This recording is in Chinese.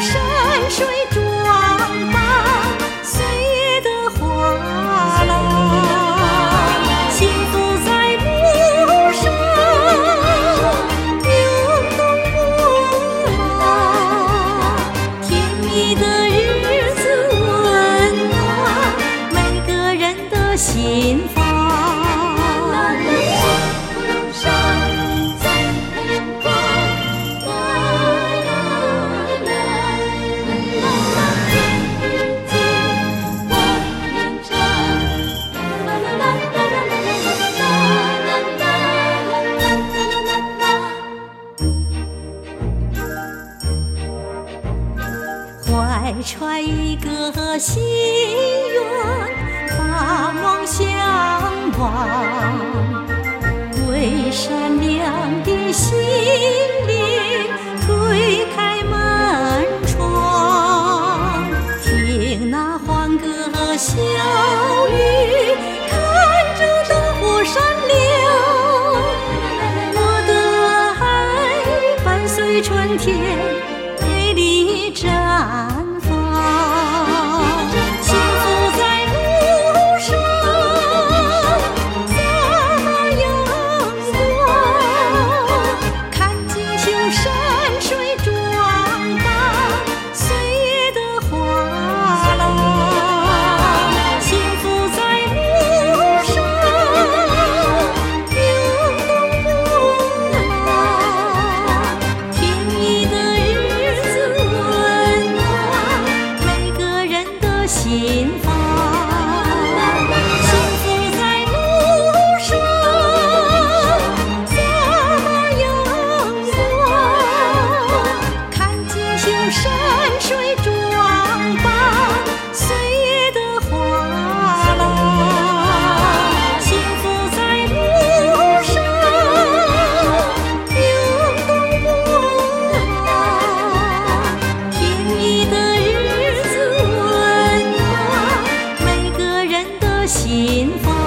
山水装扮岁月的花廊，幸福在路上，流动不老。甜蜜的日子温暖每个人的心房。怀揣一个心愿，把梦想望。为善良的心灵推开门窗，听那欢歌笑语，看着灯火闪亮。我的爱伴随春天。chiến phong